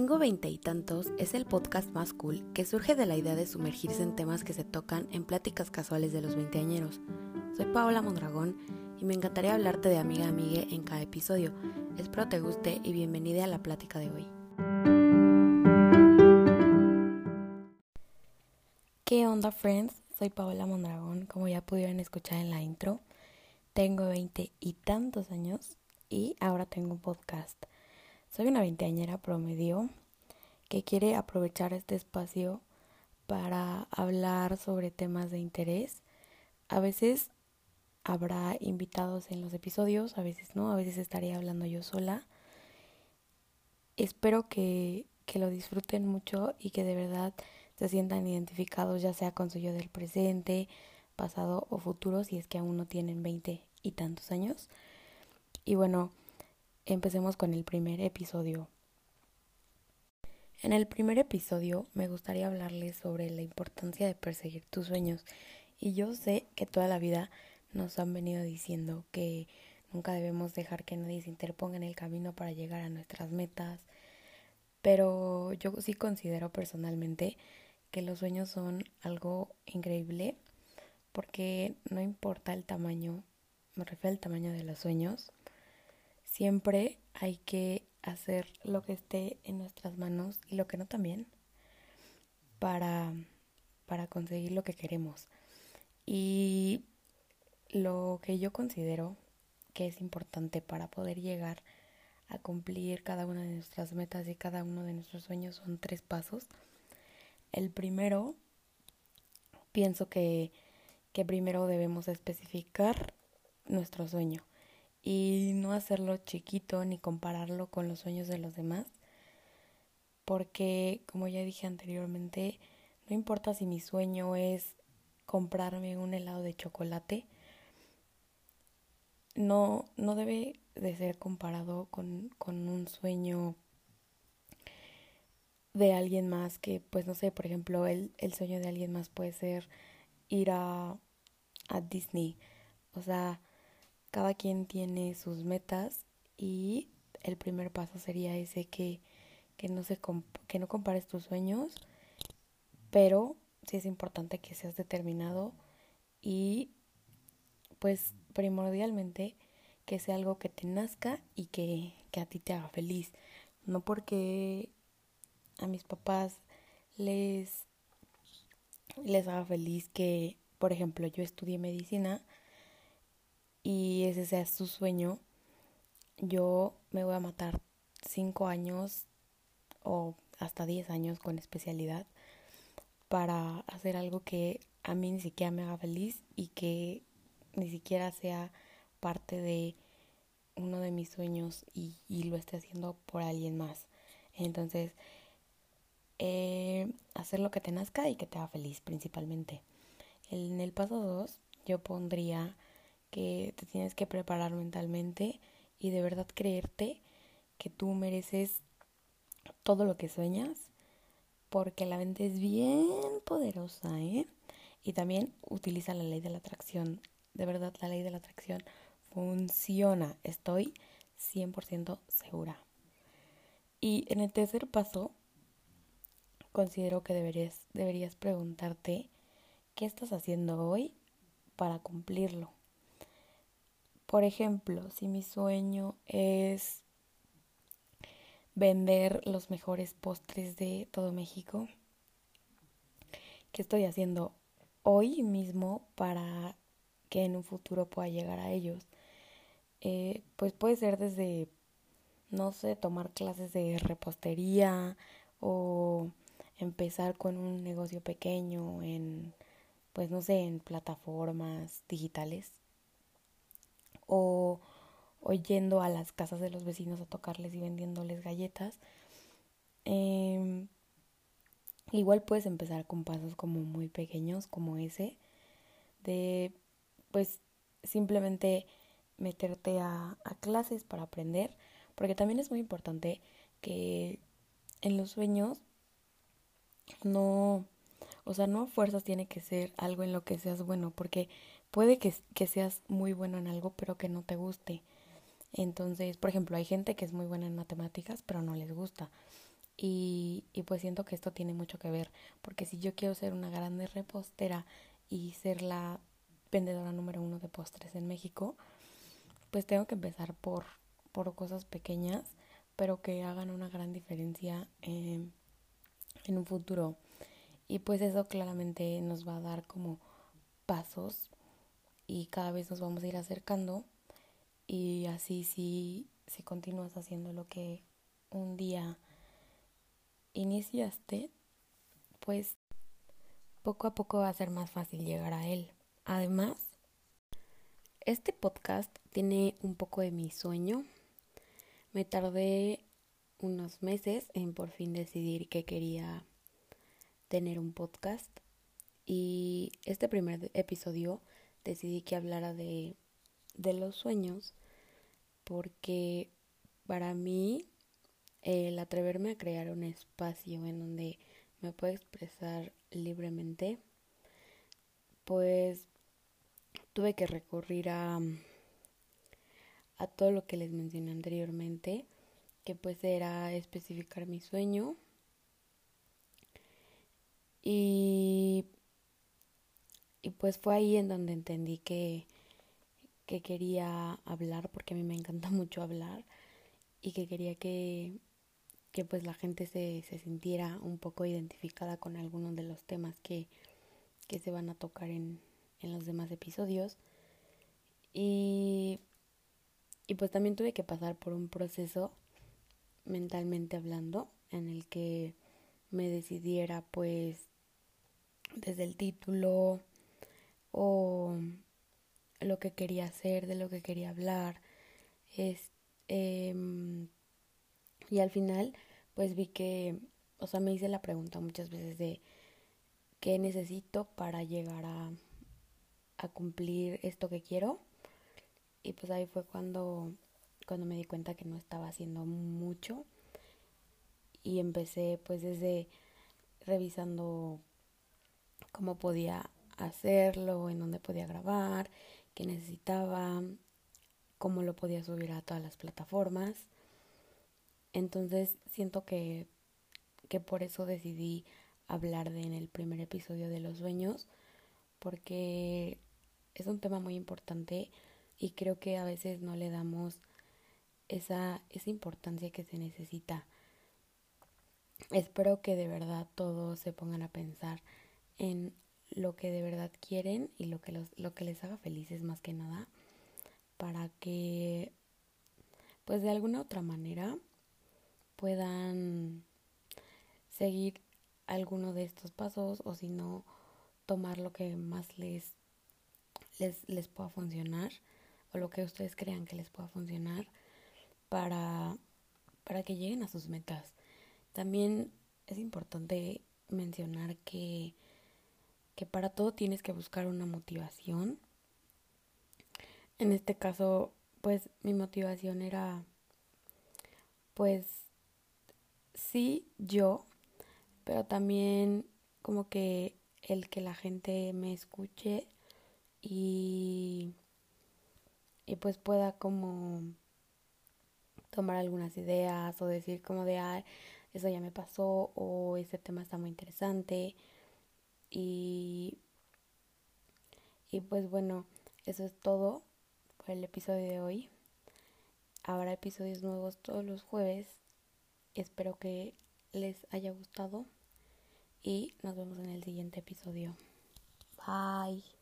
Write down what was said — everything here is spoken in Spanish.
Tengo veinte y tantos es el podcast más cool que surge de la idea de sumergirse en temas que se tocan en pláticas casuales de los veinteañeros. Soy Paola Mondragón y me encantaría hablarte de amiga a amiga en cada episodio. Espero te guste y bienvenida a la plática de hoy. ¿Qué onda, friends? Soy Paola Mondragón, como ya pudieron escuchar en la intro. Tengo veinte y tantos años y ahora tengo un podcast. Soy una veinteañera promedio que quiere aprovechar este espacio para hablar sobre temas de interés. A veces habrá invitados en los episodios, a veces no, a veces estaré hablando yo sola. Espero que, que lo disfruten mucho y que de verdad se sientan identificados ya sea con su yo del presente, pasado o futuro, si es que aún no tienen veinte y tantos años. Y bueno, empecemos con el primer episodio. En el primer episodio me gustaría hablarles sobre la importancia de perseguir tus sueños. Y yo sé que toda la vida nos han venido diciendo que nunca debemos dejar que nadie se interponga en el camino para llegar a nuestras metas. Pero yo sí considero personalmente que los sueños son algo increíble porque no importa el tamaño, me refiero al tamaño de los sueños, Siempre hay que hacer lo que esté en nuestras manos y lo que no también para, para conseguir lo que queremos. Y lo que yo considero que es importante para poder llegar a cumplir cada una de nuestras metas y cada uno de nuestros sueños son tres pasos. El primero, pienso que, que primero debemos especificar nuestro sueño y no hacerlo chiquito ni compararlo con los sueños de los demás. Porque, como ya dije anteriormente, no importa si mi sueño es comprarme un helado de chocolate, no, no debe de ser comparado con, con un sueño de alguien más que, pues no sé, por ejemplo, el, el sueño de alguien más puede ser ir a, a Disney. O sea, cada quien tiene sus metas y el primer paso sería ese que, que, no, se que no compares tus sueños, pero sí es importante que seas determinado y pues primordialmente que sea algo que te nazca y que, que a ti te haga feliz. No porque a mis papás les, les haga feliz que, por ejemplo, yo estudié medicina, y ese sea su sueño, yo me voy a matar cinco años o hasta diez años con especialidad para hacer algo que a mí ni siquiera me haga feliz y que ni siquiera sea parte de uno de mis sueños y, lo esté haciendo por alguien más. Entonces, eh, hacer lo que te nazca y que te haga feliz principalmente. En el paso dos, yo pondría que te tienes que preparar mentalmente y de verdad creerte que tú mereces todo lo que sueñas, porque la mente es bien poderosa, ¿eh? Y también utiliza la ley de la atracción. De verdad, la ley de la atracción funciona, estoy 100% segura. Y en el tercer paso, considero que deberías, deberías preguntarte qué estás haciendo hoy para cumplirlo. Por ejemplo, si mi sueño es vender los mejores postres de todo México, ¿qué estoy haciendo hoy mismo para que en un futuro pueda llegar a ellos? Eh, pues puede ser desde, no sé, tomar clases de repostería o empezar con un negocio pequeño en, pues no sé, en plataformas digitales o, yendo a las casas de los vecinos a tocarles y vendiéndoles galletas. Em, igual puedes empezar con pasos como muy pequeños, como ese, de pues simplemente meterte a, a clases para aprender, porque también es muy importante que en los sueños no, o sea, no fuerzas tiene que ser algo en lo que seas bueno, porque puede que, que seas muy bueno en algo, pero que no te guste. Entonces, por ejemplo, hay gente que es muy buena en matemáticas, pero no les gusta. Y, y pues siento que esto tiene mucho que ver, porque si yo quiero ser una grande repostera y ser la vendedora número uno de postres en México, pues tengo que empezar por, por cosas pequeñas, pero que hagan una gran diferencia en un futuro. Y pues eso claramente nos va a dar como pasos y cada vez nos vamos a ir acercando y así si, si continúas haciendo lo que un día iniciaste, pues poco a poco va a ser más fácil llegar a él. Además, este podcast tiene un poco de mi sueño. Me tardé unos meses en por fin decidir que quería tener un podcast. Y este primer episodio decidí que hablara de, de los sueños porque para mí el atreverme a crear un espacio en donde me puedo expresar libremente, pues tuve que recurrir a, a todo lo que les mencioné anteriormente, que pues era especificar mi sueño y, y pues fue ahí en donde entendí que, que quería hablar, porque a mí me encanta mucho hablar, y que quería que, que pues la gente se, se sintiera un poco identificada con algunos de los temas que, que se van a tocar en, en los demás episodios. Y, y pues también tuve que pasar por un proceso mentalmente hablando en el que me decidiera pues desde el título o lo que quería hacer, de lo que quería hablar. Es, em, y al final, pues vi que, o sea, me hice la pregunta muchas veces de qué necesito para llegar a, a cumplir esto que quiero. Y pues ahí fue cuando, cuando me di cuenta que no estaba haciendo mucho. Y empecé pues desde revisando cómo podía hacerlo, en dónde podía grabar, qué necesitaba, cómo lo podía subir a todas las plataformas. Entonces siento que, que por eso decidí hablar de en el primer episodio de los sueños, porque es un tema muy importante y creo que a veces no le damos esa, esa importancia que se necesita. Espero que de verdad todos se pongan a pensar en lo que de verdad quieren y lo que, los, lo que les haga felices más que nada para que pues de alguna otra manera puedan seguir alguno de estos pasos o si no tomar lo que más les, les, les pueda funcionar o lo que ustedes crean que les pueda funcionar para, para que lleguen a sus metas. También es importante mencionar que que para todo tienes que buscar una motivación. En este caso, pues mi motivación era, pues, sí, yo, pero también como que el que la gente me escuche y, y pues pueda como tomar algunas ideas o decir como de, ah, eso ya me pasó o ese tema está muy interesante y, y pues bueno, eso es todo por el episodio de hoy. Habrá episodios nuevos todos los jueves. Espero que les haya gustado y nos vemos en el siguiente episodio. Bye.